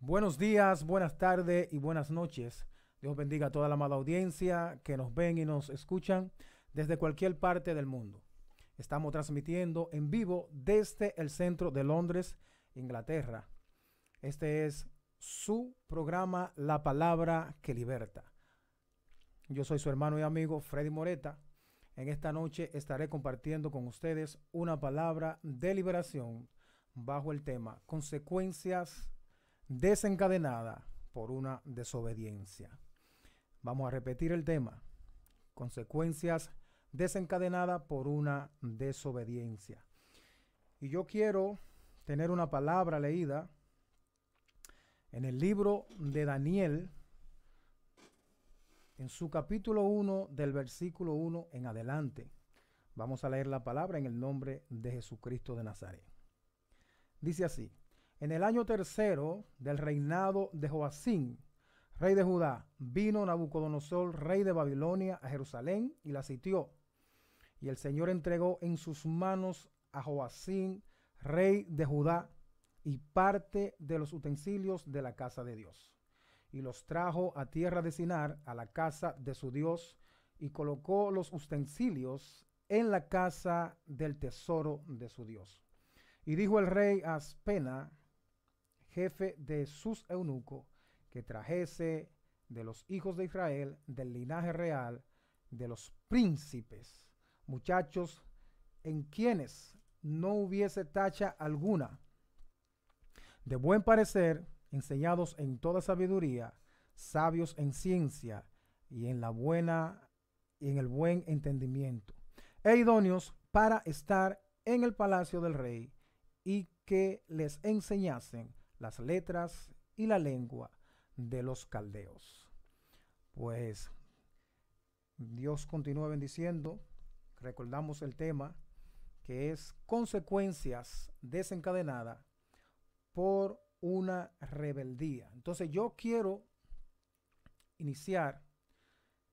Buenos días, buenas tardes y buenas noches. Dios bendiga a toda la amada audiencia que nos ven y nos escuchan desde cualquier parte del mundo. Estamos transmitiendo en vivo desde el centro de Londres, Inglaterra. Este es su programa La Palabra que Liberta. Yo soy su hermano y amigo Freddy Moreta. En esta noche estaré compartiendo con ustedes una palabra de liberación bajo el tema consecuencias desencadenadas por una desobediencia. Vamos a repetir el tema. Consecuencias desencadenadas por una desobediencia. Y yo quiero tener una palabra leída en el libro de Daniel, en su capítulo 1 del versículo 1 en adelante. Vamos a leer la palabra en el nombre de Jesucristo de Nazaret. Dice así, en el año tercero del reinado de Joacín, rey de Judá, vino Nabucodonosor, rey de Babilonia, a Jerusalén y la sitió. Y el Señor entregó en sus manos a Joacín, rey de Judá, y parte de los utensilios de la casa de Dios. Y los trajo a tierra de Sinar, a la casa de su Dios, y colocó los utensilios en la casa del tesoro de su Dios. Y dijo el rey a Aspena, jefe de sus eunucos, que trajese de los hijos de Israel, del linaje real, de los príncipes, muchachos en quienes no hubiese tacha alguna, de buen parecer, enseñados en toda sabiduría, sabios en ciencia y en la buena y en el buen entendimiento, e idóneos para estar en el palacio del rey y que les enseñasen las letras y la lengua de los caldeos. Pues Dios continúa bendiciendo. Recordamos el tema que es consecuencias desencadenadas por una rebeldía. Entonces yo quiero iniciar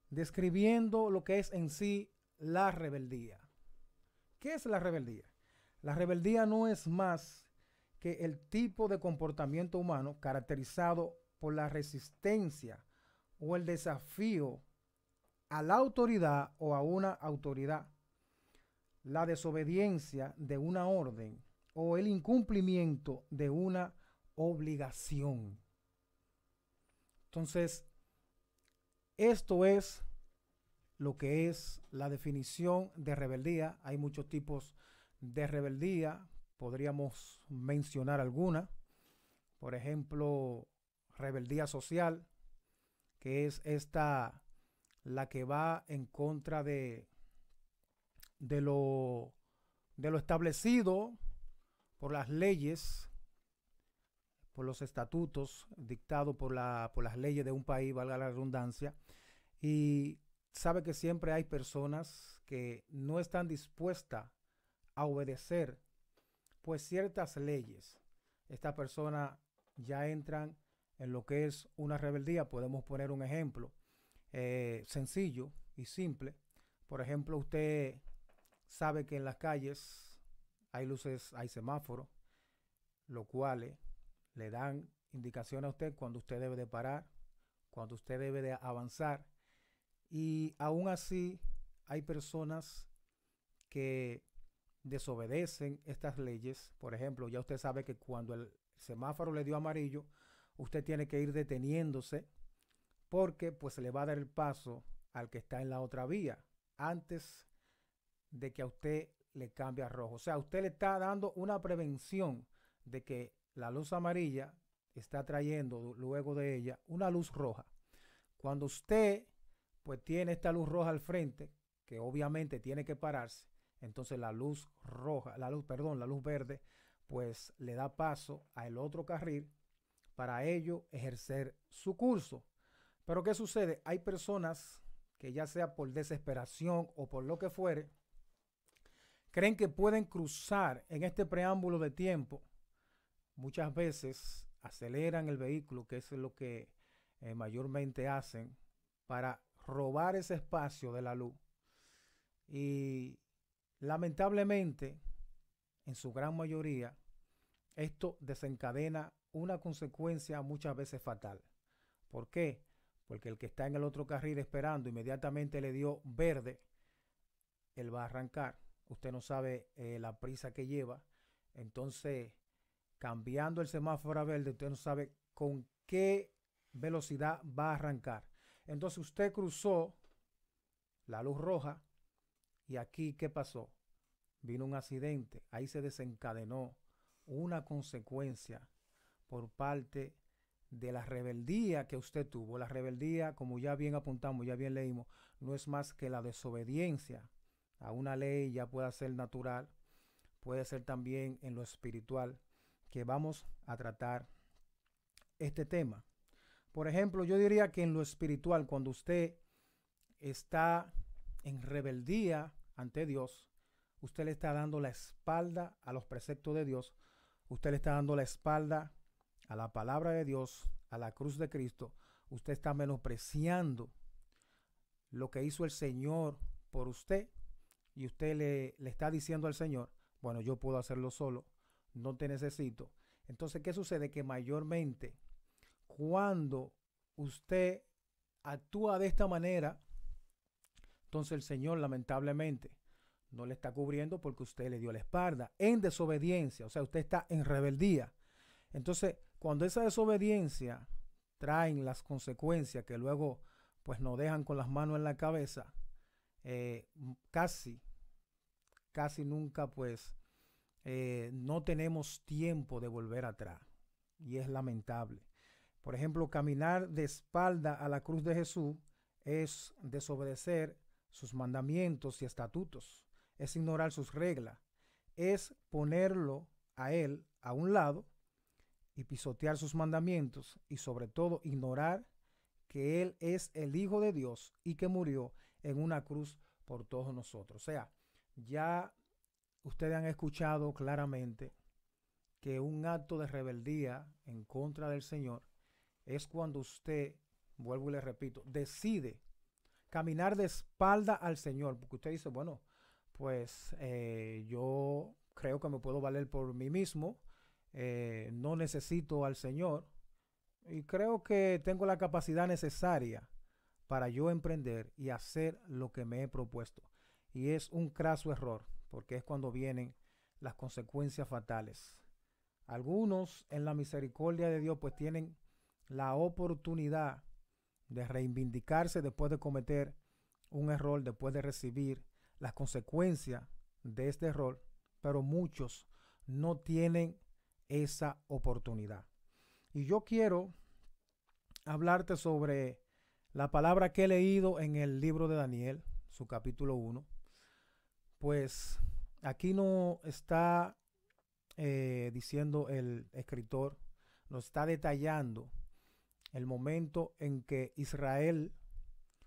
describiendo lo que es en sí la rebeldía. ¿Qué es la rebeldía? La rebeldía no es más que el tipo de comportamiento humano caracterizado por la resistencia o el desafío a la autoridad o a una autoridad, la desobediencia de una orden o el incumplimiento de una obligación. Entonces, esto es lo que es la definición de rebeldía. Hay muchos tipos de rebeldía, podríamos mencionar alguna. Por ejemplo, rebeldía social, que es esta la que va en contra de, de, lo, de lo establecido por las leyes, por los estatutos dictados por, la, por las leyes de un país, valga la redundancia, y sabe que siempre hay personas que no están dispuestas a obedecer pues ciertas leyes, estas personas ya entran en lo que es una rebeldía. Podemos poner un ejemplo eh, sencillo y simple. Por ejemplo, usted sabe que en las calles hay luces, hay semáforos, lo cual le dan indicación a usted cuando usted debe de parar, cuando usted debe de avanzar. Y aún así hay personas que desobedecen estas leyes, por ejemplo, ya usted sabe que cuando el semáforo le dio amarillo, usted tiene que ir deteniéndose porque pues le va a dar el paso al que está en la otra vía antes de que a usted le cambie a rojo. O sea, usted le está dando una prevención de que la luz amarilla está trayendo luego de ella una luz roja. Cuando usted pues tiene esta luz roja al frente, que obviamente tiene que pararse, entonces la luz roja, la luz, perdón, la luz verde, pues le da paso al otro carril para ello ejercer su curso. Pero ¿qué sucede? Hay personas que ya sea por desesperación o por lo que fuere, creen que pueden cruzar en este preámbulo de tiempo. Muchas veces aceleran el vehículo, que es lo que eh, mayormente hacen, para robar ese espacio de la luz. Y Lamentablemente, en su gran mayoría, esto desencadena una consecuencia muchas veces fatal. ¿Por qué? Porque el que está en el otro carril esperando inmediatamente le dio verde, él va a arrancar. Usted no sabe eh, la prisa que lleva. Entonces, cambiando el semáforo a verde, usted no sabe con qué velocidad va a arrancar. Entonces usted cruzó la luz roja y aquí, ¿qué pasó? Vino un accidente, ahí se desencadenó una consecuencia por parte de la rebeldía que usted tuvo. La rebeldía, como ya bien apuntamos, ya bien leímos, no es más que la desobediencia a una ley, ya puede ser natural, puede ser también en lo espiritual, que vamos a tratar este tema. Por ejemplo, yo diría que en lo espiritual, cuando usted está en rebeldía ante Dios, usted le está dando la espalda a los preceptos de Dios, usted le está dando la espalda a la palabra de Dios, a la cruz de Cristo, usted está menospreciando lo que hizo el Señor por usted y usted le, le está diciendo al Señor, bueno, yo puedo hacerlo solo, no te necesito. Entonces, ¿qué sucede? Que mayormente cuando usted actúa de esta manera, entonces el Señor lamentablemente no le está cubriendo porque usted le dio la espalda en desobediencia, o sea, usted está en rebeldía. Entonces, cuando esa desobediencia traen las consecuencias que luego pues nos dejan con las manos en la cabeza, eh, casi, casi nunca pues eh, no tenemos tiempo de volver atrás. Y es lamentable. Por ejemplo, caminar de espalda a la cruz de Jesús es desobedecer sus mandamientos y estatutos, es ignorar sus reglas, es ponerlo a Él a un lado y pisotear sus mandamientos y sobre todo ignorar que Él es el Hijo de Dios y que murió en una cruz por todos nosotros. O sea, ya ustedes han escuchado claramente que un acto de rebeldía en contra del Señor es cuando usted, vuelvo y le repito, decide caminar de espalda al Señor, porque usted dice, bueno, pues eh, yo creo que me puedo valer por mí mismo, eh, no necesito al Señor y creo que tengo la capacidad necesaria para yo emprender y hacer lo que me he propuesto. Y es un craso error, porque es cuando vienen las consecuencias fatales. Algunos en la misericordia de Dios pues tienen la oportunidad de reivindicarse después de cometer un error, después de recibir las consecuencias de este error, pero muchos no tienen esa oportunidad. Y yo quiero hablarte sobre la palabra que he leído en el libro de Daniel, su capítulo 1. Pues aquí no está eh, diciendo el escritor, nos está detallando el momento en que Israel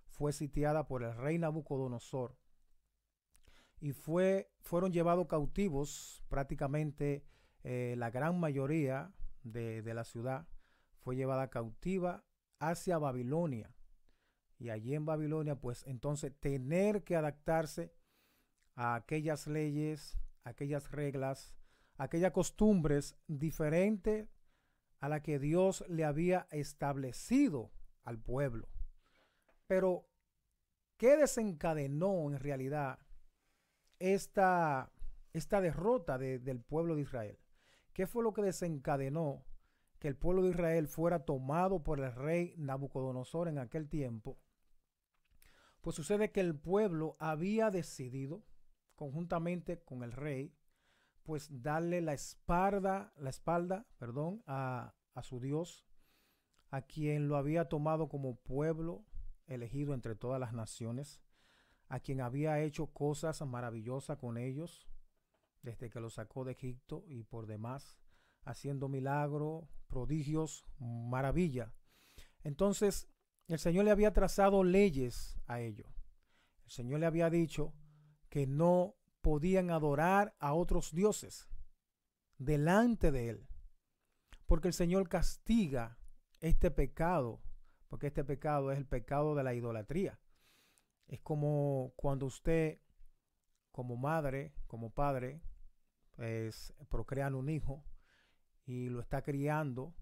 fue sitiada por el rey Nabucodonosor y fue, fueron llevados cautivos prácticamente eh, la gran mayoría de, de la ciudad fue llevada cautiva hacia Babilonia. Y allí en Babilonia, pues entonces tener que adaptarse a aquellas leyes, aquellas reglas, aquellas costumbres diferentes a la que Dios le había establecido al pueblo. Pero, ¿qué desencadenó en realidad esta, esta derrota del pueblo de Israel? ¿Qué fue lo que desencadenó que el pueblo de Israel fuera tomado por el rey Nabucodonosor en aquel tiempo? Pues sucede que el pueblo había decidido, conjuntamente con el rey, pues darle la espalda, la espalda, perdón, a, a su Dios, a quien lo había tomado como pueblo elegido entre todas las naciones, a quien había hecho cosas maravillosas con ellos desde que lo sacó de Egipto y por demás, haciendo milagros, prodigios, maravilla. Entonces, el Señor le había trazado leyes a ellos. El Señor le había dicho que no podían adorar a otros dioses delante de él. Porque el Señor castiga este pecado, porque este pecado es el pecado de la idolatría. Es como cuando usted, como madre, como padre, pues procrean un hijo y lo está criando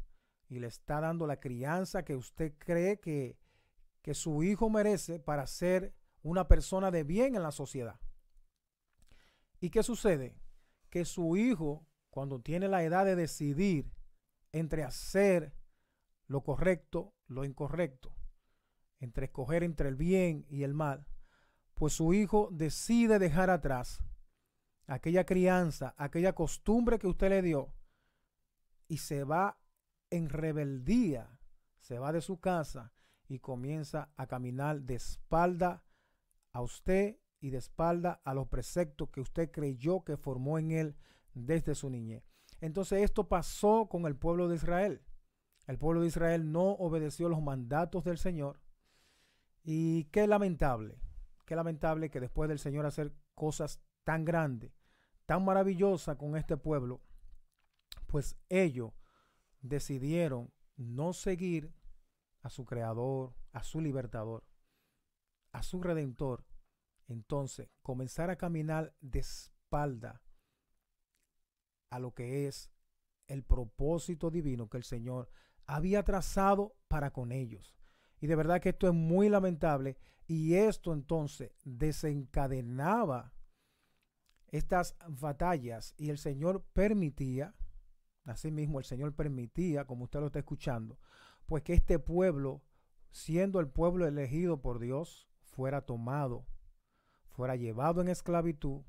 y le está dando la crianza que usted cree que, que su hijo merece para ser una persona de bien en la sociedad. ¿Y qué sucede? Que su hijo, cuando tiene la edad de decidir entre hacer lo correcto, lo incorrecto, entre escoger entre el bien y el mal, pues su hijo decide dejar atrás aquella crianza, aquella costumbre que usted le dio y se va en rebeldía, se va de su casa y comienza a caminar de espalda a usted y de espalda a los preceptos que usted creyó que formó en él desde su niñez. Entonces esto pasó con el pueblo de Israel. El pueblo de Israel no obedeció los mandatos del Señor. Y qué lamentable, qué lamentable que después del Señor hacer cosas tan grandes, tan maravillosas con este pueblo, pues ellos decidieron no seguir a su creador, a su libertador, a su redentor. Entonces, comenzar a caminar de espalda a lo que es el propósito divino que el Señor había trazado para con ellos. Y de verdad que esto es muy lamentable y esto entonces desencadenaba estas batallas y el Señor permitía, asimismo el Señor permitía, como usted lo está escuchando, pues que este pueblo, siendo el pueblo elegido por Dios, fuera tomado, fuera llevado en esclavitud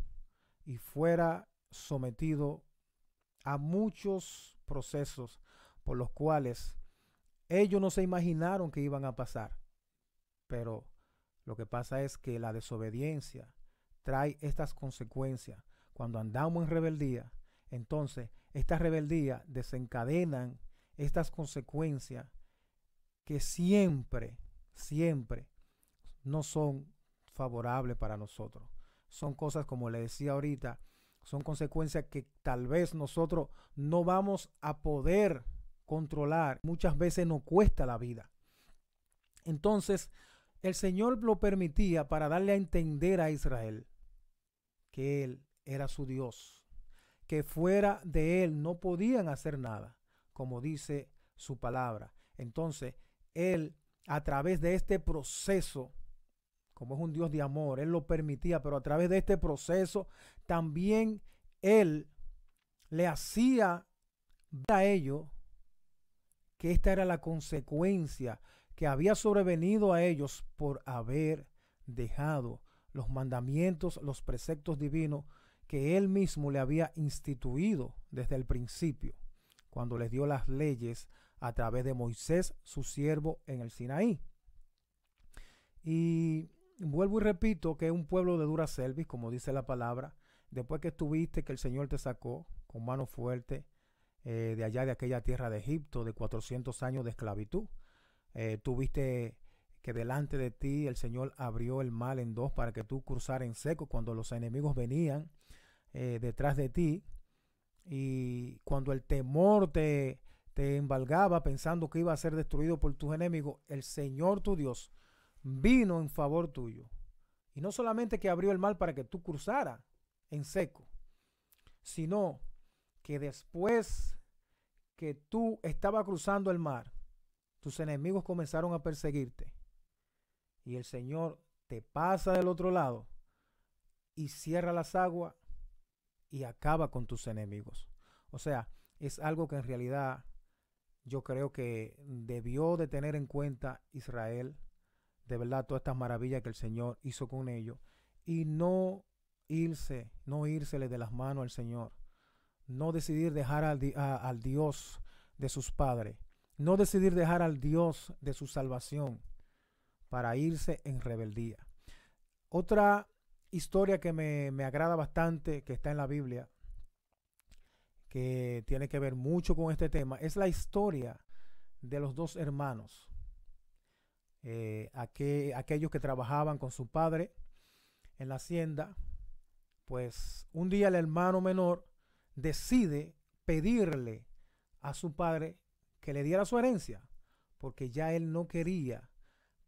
y fuera sometido a muchos procesos por los cuales ellos no se imaginaron que iban a pasar. Pero lo que pasa es que la desobediencia trae estas consecuencias. Cuando andamos en rebeldía, entonces esta rebeldía desencadenan estas consecuencias que siempre, siempre no son favorables para nosotros. Son cosas, como le decía ahorita, son consecuencias que tal vez nosotros no vamos a poder controlar. Muchas veces nos cuesta la vida. Entonces, el Señor lo permitía para darle a entender a Israel que Él era su Dios, que fuera de Él no podían hacer nada, como dice su palabra. Entonces, Él, a través de este proceso, como es un Dios de amor, Él lo permitía, pero a través de este proceso también Él le hacía a ellos que esta era la consecuencia que había sobrevenido a ellos por haber dejado los mandamientos, los preceptos divinos que Él mismo le había instituido desde el principio, cuando les dio las leyes a través de Moisés, su siervo, en el Sinaí. Y vuelvo y repito que es un pueblo de dura cerviz, como dice la palabra, después que estuviste, que el Señor te sacó con mano fuerte eh, de allá de aquella tierra de Egipto, de 400 años de esclavitud. Eh, tuviste que delante de ti el Señor abrió el mal en dos para que tú cruzaras en seco cuando los enemigos venían eh, detrás de ti. Y cuando el temor te, te embargaba pensando que iba a ser destruido por tus enemigos, el Señor tu Dios vino en favor tuyo. Y no solamente que abrió el mal para que tú cruzara en seco, sino que después que tú estabas cruzando el mar, tus enemigos comenzaron a perseguirte. Y el Señor te pasa del otro lado y cierra las aguas y acaba con tus enemigos. O sea, es algo que en realidad yo creo que debió de tener en cuenta Israel de verdad todas estas maravillas que el Señor hizo con ellos y no irse, no írsele de las manos al Señor, no decidir dejar al, al Dios de sus padres, no decidir dejar al Dios de su salvación para irse en rebeldía. Otra historia que me, me, agrada bastante, que está en la Biblia, que tiene que ver mucho con este tema, es la historia de los dos hermanos eh, aquellos que trabajaban con su padre en la hacienda, pues un día el hermano menor decide pedirle a su padre que le diera su herencia, porque ya él no quería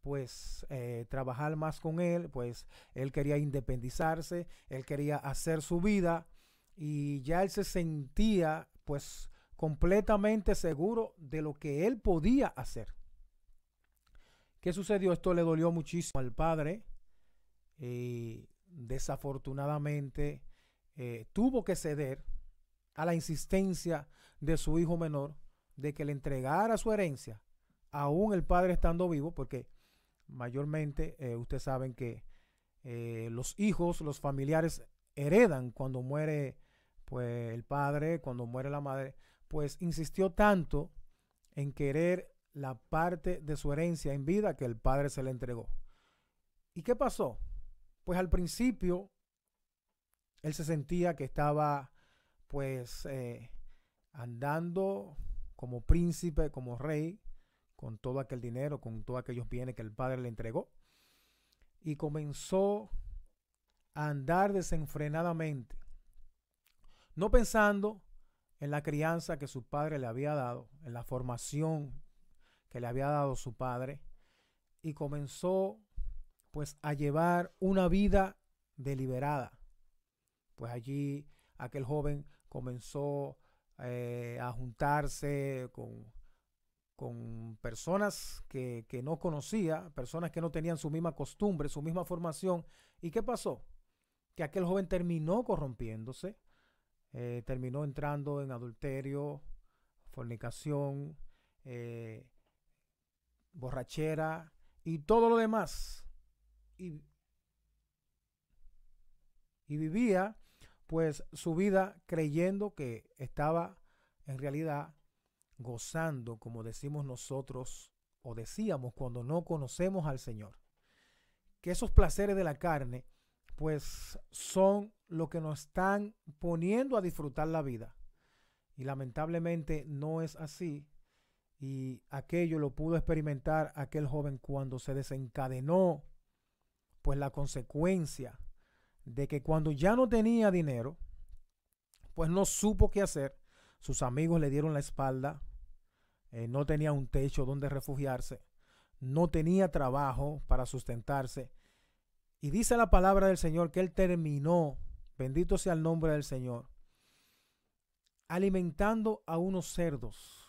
pues eh, trabajar más con él, pues él quería independizarse, él quería hacer su vida y ya él se sentía pues completamente seguro de lo que él podía hacer. ¿Qué sucedió? Esto le dolió muchísimo al padre. y desafortunadamente eh, tuvo que ceder a la insistencia de su hijo menor de que le entregara su herencia, aún el padre estando vivo, porque mayormente eh, ustedes saben que eh, los hijos, los familiares heredan cuando muere pues el padre, cuando muere la madre, pues insistió tanto en querer la parte de su herencia en vida que el padre se le entregó. ¿Y qué pasó? Pues al principio él se sentía que estaba pues eh, andando como príncipe, como rey, con todo aquel dinero, con todos aquellos bienes que el padre le entregó. Y comenzó a andar desenfrenadamente, no pensando en la crianza que su padre le había dado, en la formación que le había dado su padre, y comenzó pues a llevar una vida deliberada. Pues allí aquel joven comenzó eh, a juntarse con, con personas que, que, no conocía, personas que no tenían su misma costumbre, su misma formación. ¿Y qué pasó? Que aquel joven terminó corrompiéndose, eh, terminó entrando en adulterio, fornicación, eh, borrachera y todo lo demás. Y, y vivía pues su vida creyendo que estaba en realidad gozando, como decimos nosotros o decíamos cuando no conocemos al Señor. Que esos placeres de la carne pues son lo que nos están poniendo a disfrutar la vida. Y lamentablemente no es así. Y aquello lo pudo experimentar aquel joven cuando se desencadenó, pues la consecuencia de que cuando ya no tenía dinero, pues no supo qué hacer. Sus amigos le dieron la espalda, eh, no tenía un techo donde refugiarse, no tenía trabajo para sustentarse. Y dice la palabra del Señor que él terminó, bendito sea el nombre del Señor, alimentando a unos cerdos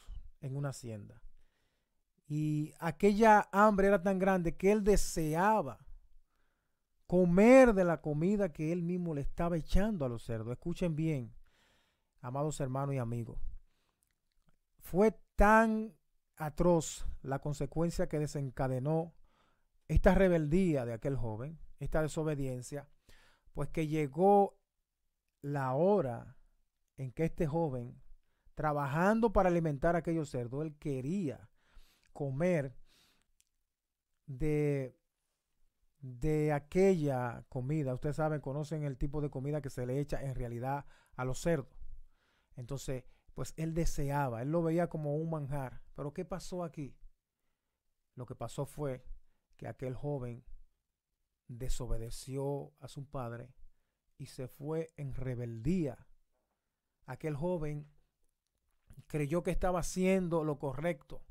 en una hacienda. Y aquella hambre era tan grande que él deseaba comer de la comida que él mismo le estaba echando a los cerdos. Escuchen bien, amados hermanos y amigos. Fue tan atroz la consecuencia que desencadenó esta rebeldía de aquel joven, esta desobediencia, pues que llegó la hora en que este joven trabajando para alimentar a aquellos cerdos, él quería comer de, de aquella comida. Ustedes saben, conocen el tipo de comida que se le echa en realidad a los cerdos. Entonces, pues él deseaba, él lo veía como un manjar. Pero ¿qué pasó aquí? Lo que pasó fue que aquel joven desobedeció a su padre y se fue en rebeldía. Aquel joven creyó que estaba haciendo lo correcto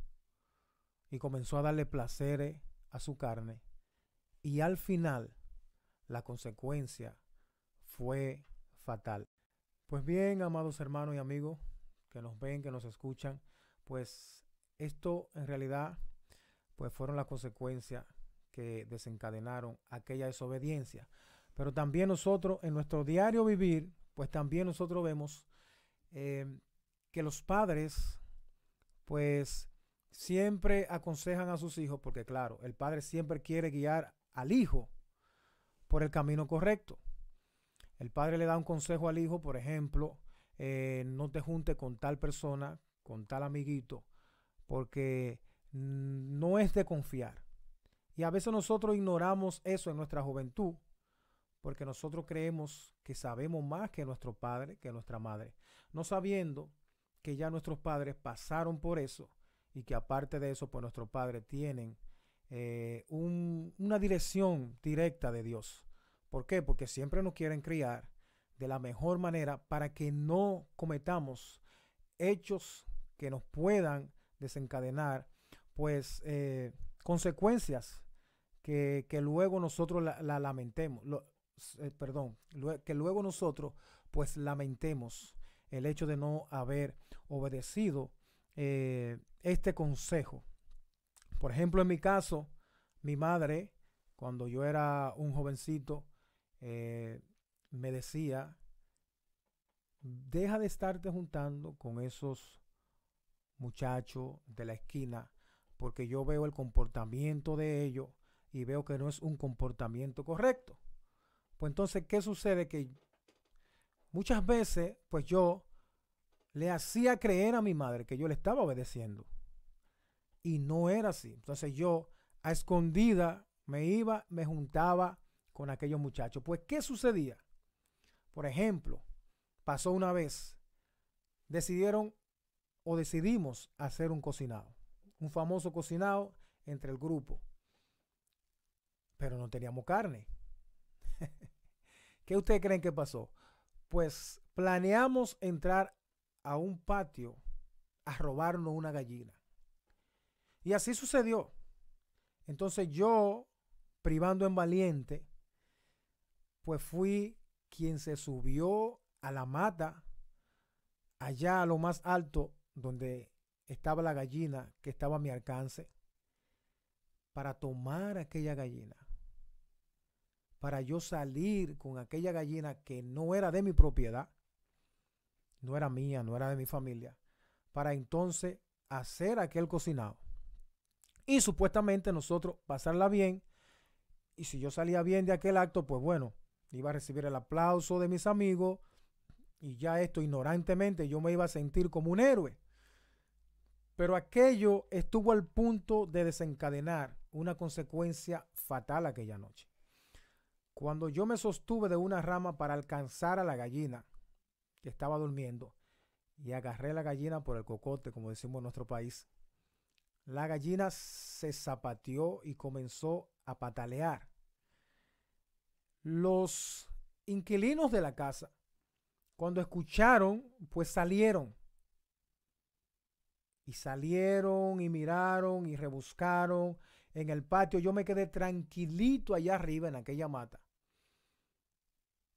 y comenzó a darle placeres a su carne. Y al final, la consecuencia fue fatal. Pues bien, amados hermanos y amigos que nos ven, que nos escuchan, pues esto en realidad pues fueron las consecuencias que desencadenaron aquella desobediencia. Pero también nosotros en nuestro diario vivir, pues también nosotros vemos eh, que los padres, pues, siempre aconsejan a sus hijos, porque claro, el padre siempre quiere guiar al hijo por el camino correcto. El padre le da un consejo al hijo, por ejemplo, eh, no te junte con tal persona, con tal amiguito, porque no es de confiar. Y a veces nosotros ignoramos eso en nuestra juventud, porque nosotros creemos que sabemos más que nuestro padre, que nuestra madre, no sabiendo que ya nuestros padres pasaron por eso y que aparte de eso, pues nuestros padres tienen eh, una dirección directa de Dios. ¿Por qué? Porque siempre nos quieren criar de la mejor manera para que no cometamos hechos que nos puedan desencadenar, pues, eh, consecuencias que, luego nosotros la, lamentemos, eh, perdón, que luego nosotros, pues, lamentemos el hecho de no haber obedecido eh, este consejo. Por ejemplo, en mi caso, mi madre, cuando yo era un jovencito, eh, me decía, deja de estarte juntando con esos muchachos de la esquina, porque yo veo el comportamiento de ellos y veo que no es un comportamiento correcto. Pues entonces, ¿qué sucede? Que muchas veces, pues yo le hacía creer a mi madre que yo le estaba obedeciendo. Y no era así. Entonces yo a escondida me iba, me juntaba con aquellos muchachos. Pues, ¿qué sucedía? Por ejemplo, pasó una vez, decidieron o decidimos hacer un cocinado, un famoso cocinado entre el grupo, pero no teníamos carne. ¿Qué ustedes creen que pasó? Pues planeamos entrar a un patio a robarnos una gallina. Y así sucedió. Entonces yo, privando en valiente, pues fui quien se subió a la mata, allá a lo más alto donde estaba la gallina que estaba a mi alcance, para tomar aquella gallina, para yo salir con aquella gallina que no era de mi propiedad, no era mía, no era de mi familia, para entonces hacer aquel cocinado. Y supuestamente nosotros pasarla bien. Y si yo salía bien de aquel acto, pues bueno, iba a recibir el aplauso de mis amigos. Y ya esto ignorantemente yo me iba a sentir como un héroe. Pero aquello estuvo al punto de desencadenar una consecuencia fatal aquella noche. Cuando yo me sostuve de una rama para alcanzar a la gallina, que estaba durmiendo y agarré la gallina por el cocote, como decimos en nuestro país. La gallina se zapateó y comenzó a patalear. Los inquilinos de la casa, cuando escucharon, pues salieron. Y salieron y miraron y rebuscaron en el patio. Yo me quedé tranquilito allá arriba en aquella mata.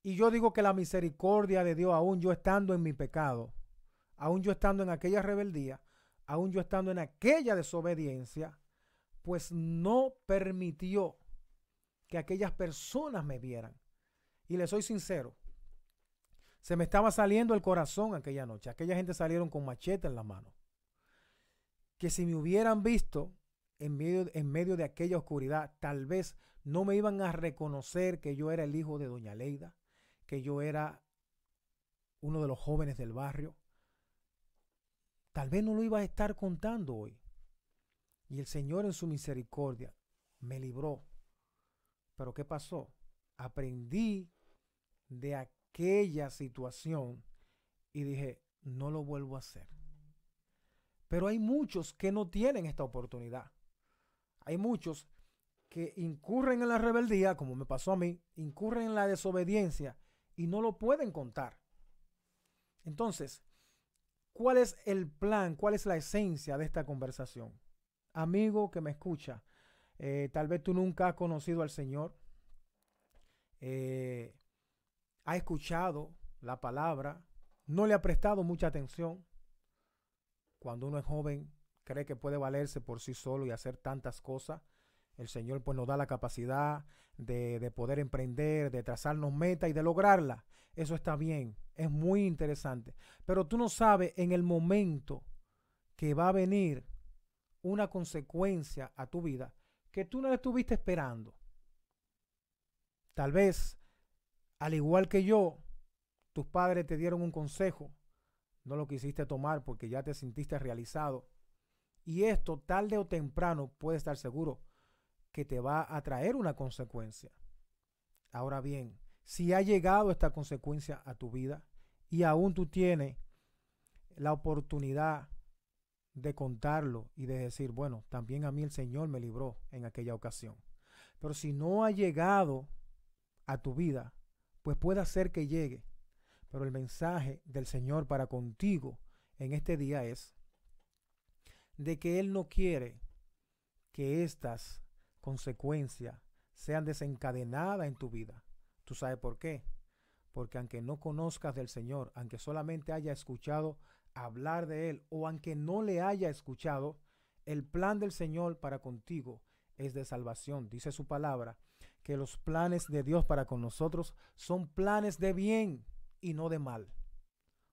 Y yo digo que la misericordia de Dios, aún yo estando en mi pecado, aún yo estando en aquella rebeldía, aún yo estando en aquella desobediencia, pues no permitió que aquellas personas me vieran. Y le soy sincero, se me estaba saliendo el corazón aquella noche. Aquella gente salieron con machete en la mano. Que si me hubieran visto en medio, en medio de aquella oscuridad, tal vez no me iban a reconocer que yo era el hijo de doña Leida que yo era uno de los jóvenes del barrio, tal vez no lo iba a estar contando hoy. Y el Señor en su misericordia me libró. Pero ¿qué pasó? Aprendí de aquella situación y dije, no lo vuelvo a hacer. Pero hay muchos que no tienen esta oportunidad. Hay muchos que incurren en la rebeldía, como me pasó a mí, incurren en la desobediencia y no lo pueden contar. Entonces, ¿cuál es el plan? ¿Cuál es la esencia de esta conversación? Amigo que me escucha, eh, tal vez tú nunca has conocido al Señor, eh, ha escuchado la palabra, no le ha prestado mucha atención. Cuando uno es joven, cree que puede valerse por sí solo y hacer tantas cosas. El Señor pues nos da la capacidad de, poder emprender, de trazarnos metas y de lograrla. Eso está bien, es muy interesante. Pero tú no sabes en el momento que va a venir una consecuencia a tu vida que tú no la estuviste esperando. Tal vez, al igual que yo, tus padres te dieron un consejo, no lo quisiste tomar porque ya te sentiste realizado. Y esto, tarde o temprano, puede estar seguro, que te va a traer una consecuencia. Ahora bien, si ha llegado esta consecuencia a tu vida y aún tú tienes la oportunidad de contarlo y de decir, bueno, también a mí el Señor me libró en aquella ocasión. Pero si no ha llegado a tu vida, pues puede ser que llegue. Pero el mensaje del Señor para contigo en este día es de que Él no quiere que estas consecuencias sean desencadenadas en tu vida. ¿Tú sabes por qué? porque aunque no conozcas del Señor, aunque solamente haya escuchado hablar de Él o aunque no le haya escuchado, el plan del Señor para contigo es de salvación. Dice su palabra que los planes de Dios para con nosotros son planes de bien y no de mal.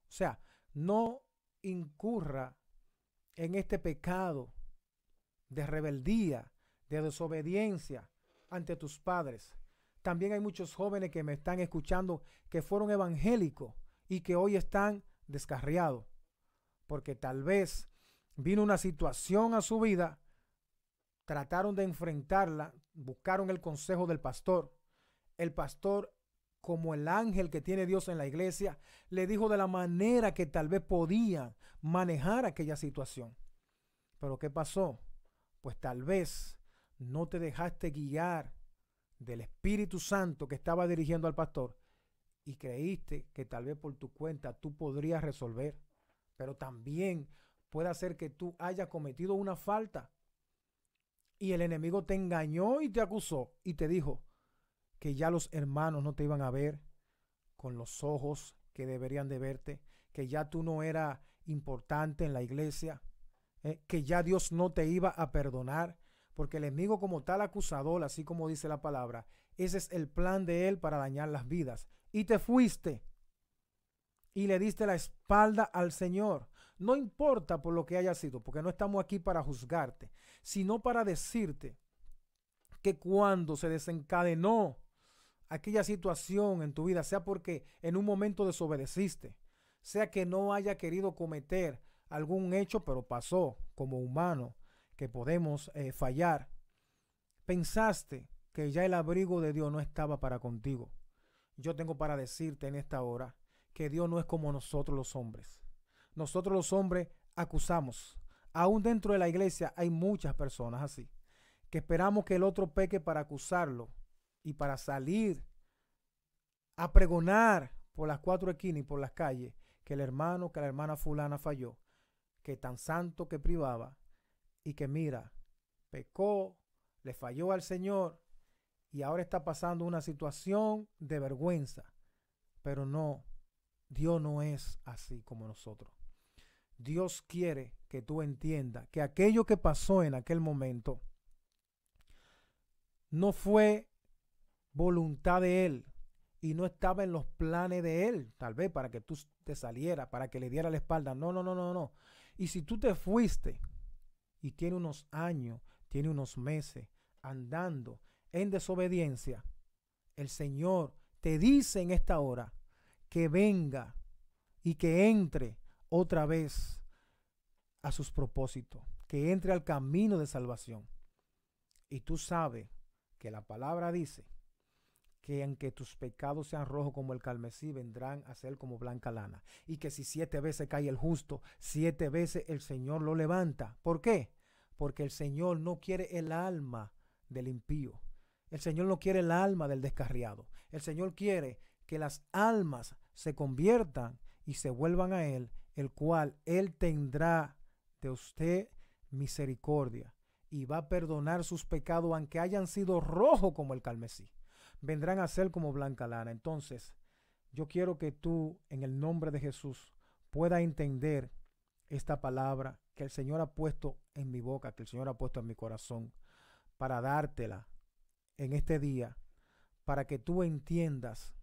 O sea, no incurra en este pecado de rebeldía, de desobediencia ante tus padres. También hay muchos jóvenes que me están escuchando que fueron evangélicos y que hoy están descarriados, porque tal vez vino una situación a su vida, trataron de enfrentarla, buscaron el consejo del pastor. El pastor, como el ángel que tiene Dios en la iglesia, le dijo de la manera que tal vez podían manejar aquella situación. Pero ¿qué pasó? Pues tal vez no te dejaste guiar del Espíritu Santo que estaba dirigiendo al pastor y creíste que tal vez por tu cuenta tú podrías resolver, pero también puede ser que tú hayas cometido una falta y el enemigo te engañó y te acusó y te dijo que ya los hermanos no te iban a ver con los ojos que deberían de verte, que ya tú no eras importante en la iglesia, eh, que ya Dios no te iba a perdonar, porque el enemigo como tal acusador, así como dice la palabra, ese es el plan de él para dañar las vidas. Y te fuiste y le diste la espalda al Señor. No importa por lo que haya sido, porque no estamos aquí para juzgarte, sino para decirte que cuando se desencadenó aquella situación en tu vida, sea porque en un momento desobedeciste, sea que no haya querido cometer algún hecho, pero pasó como humano, que podemos eh, fallar, pensaste que ya el abrigo de Dios no estaba para contigo. Yo tengo para decirte en esta hora que Dios no es como nosotros los hombres. Nosotros los hombres acusamos. Aún dentro de la iglesia hay muchas personas así, que esperamos que el otro peque para acusarlo y para salir a pregonar por las cuatro esquinas y por las calles que el hermano, que la hermana fulana falló, que tan santo que privaba, y que mira, pecó, le falló al Señor y ahora está pasando una situación de vergüenza. Pero no, Dios no es así como nosotros. Dios quiere que tú entiendas que aquello que pasó en aquel momento no fue voluntad de Él y no estaba en los planes de Él, tal vez para que tú te salieras, para que le diera la espalda. No, no, no, no, no. Y si tú te fuiste y tiene unos años, tiene unos meses andando en desobediencia, el Señor te dice en esta hora que venga y que entre otra vez a sus propósitos, que entre al camino de salvación. Y tú sabes que la palabra dice que aunque tus pecados sean rojos como el carmesí, vendrán a ser como blanca lana. Y que si siete veces cae el justo, siete veces el Señor lo levanta. ¿Por qué? Porque el Señor no quiere el alma del impío. El Señor no quiere el alma del descarriado. El Señor quiere que las almas se conviertan y se vuelvan a Él, el cual Él tendrá de usted misericordia y va a perdonar sus pecados aunque hayan sido rojos como el carmesí vendrán a ser como blanca lana. Entonces, yo quiero que tú, en el nombre de Jesús, pueda entender esta palabra que el Señor ha puesto en mi boca, que el Señor ha puesto en mi corazón, para dártela en este día, para que tú entiendas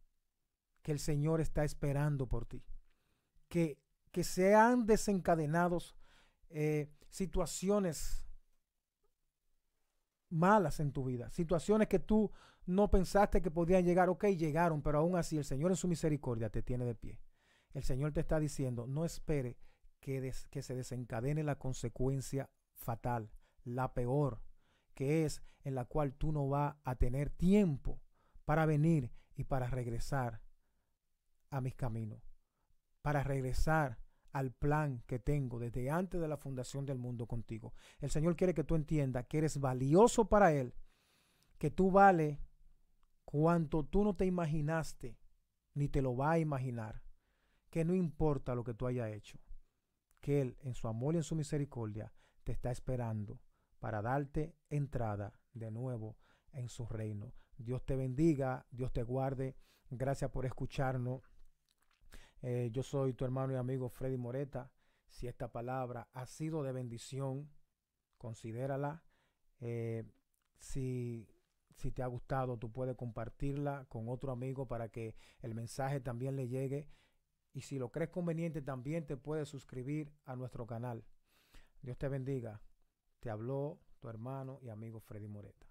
que el Señor está esperando por ti, que, que se han desencadenados eh, situaciones malas en tu vida, situaciones que tú no pensaste que podían llegar, ok, llegaron, pero aún así el Señor en su misericordia te tiene de pie. El Señor te está diciendo, no espere que, se desencadene la consecuencia fatal, la peor, que es en la cual tú no vas a tener tiempo para venir y para regresar a mis caminos, para regresar al plan que tengo desde antes de la fundación del mundo contigo. El Señor quiere que tú entiendas que eres valioso para Él, que tú vales cuanto tú no te imaginaste, ni te lo va a imaginar, que no importa lo que tú hayas hecho, que Él en su amor y en su misericordia te está esperando para darte entrada de nuevo en su reino. Dios te bendiga, Dios te guarde. Gracias por escucharnos. Eh, yo soy tu hermano y amigo Freddy Moreta. Si esta palabra ha sido de bendición, considérala. Eh, si, si te ha gustado, tú puedes compartirla con otro amigo para que el mensaje también le llegue. Y si lo crees conveniente, también te puedes suscribir a nuestro canal. Dios te bendiga. Te habló tu hermano y amigo Freddy Moreta.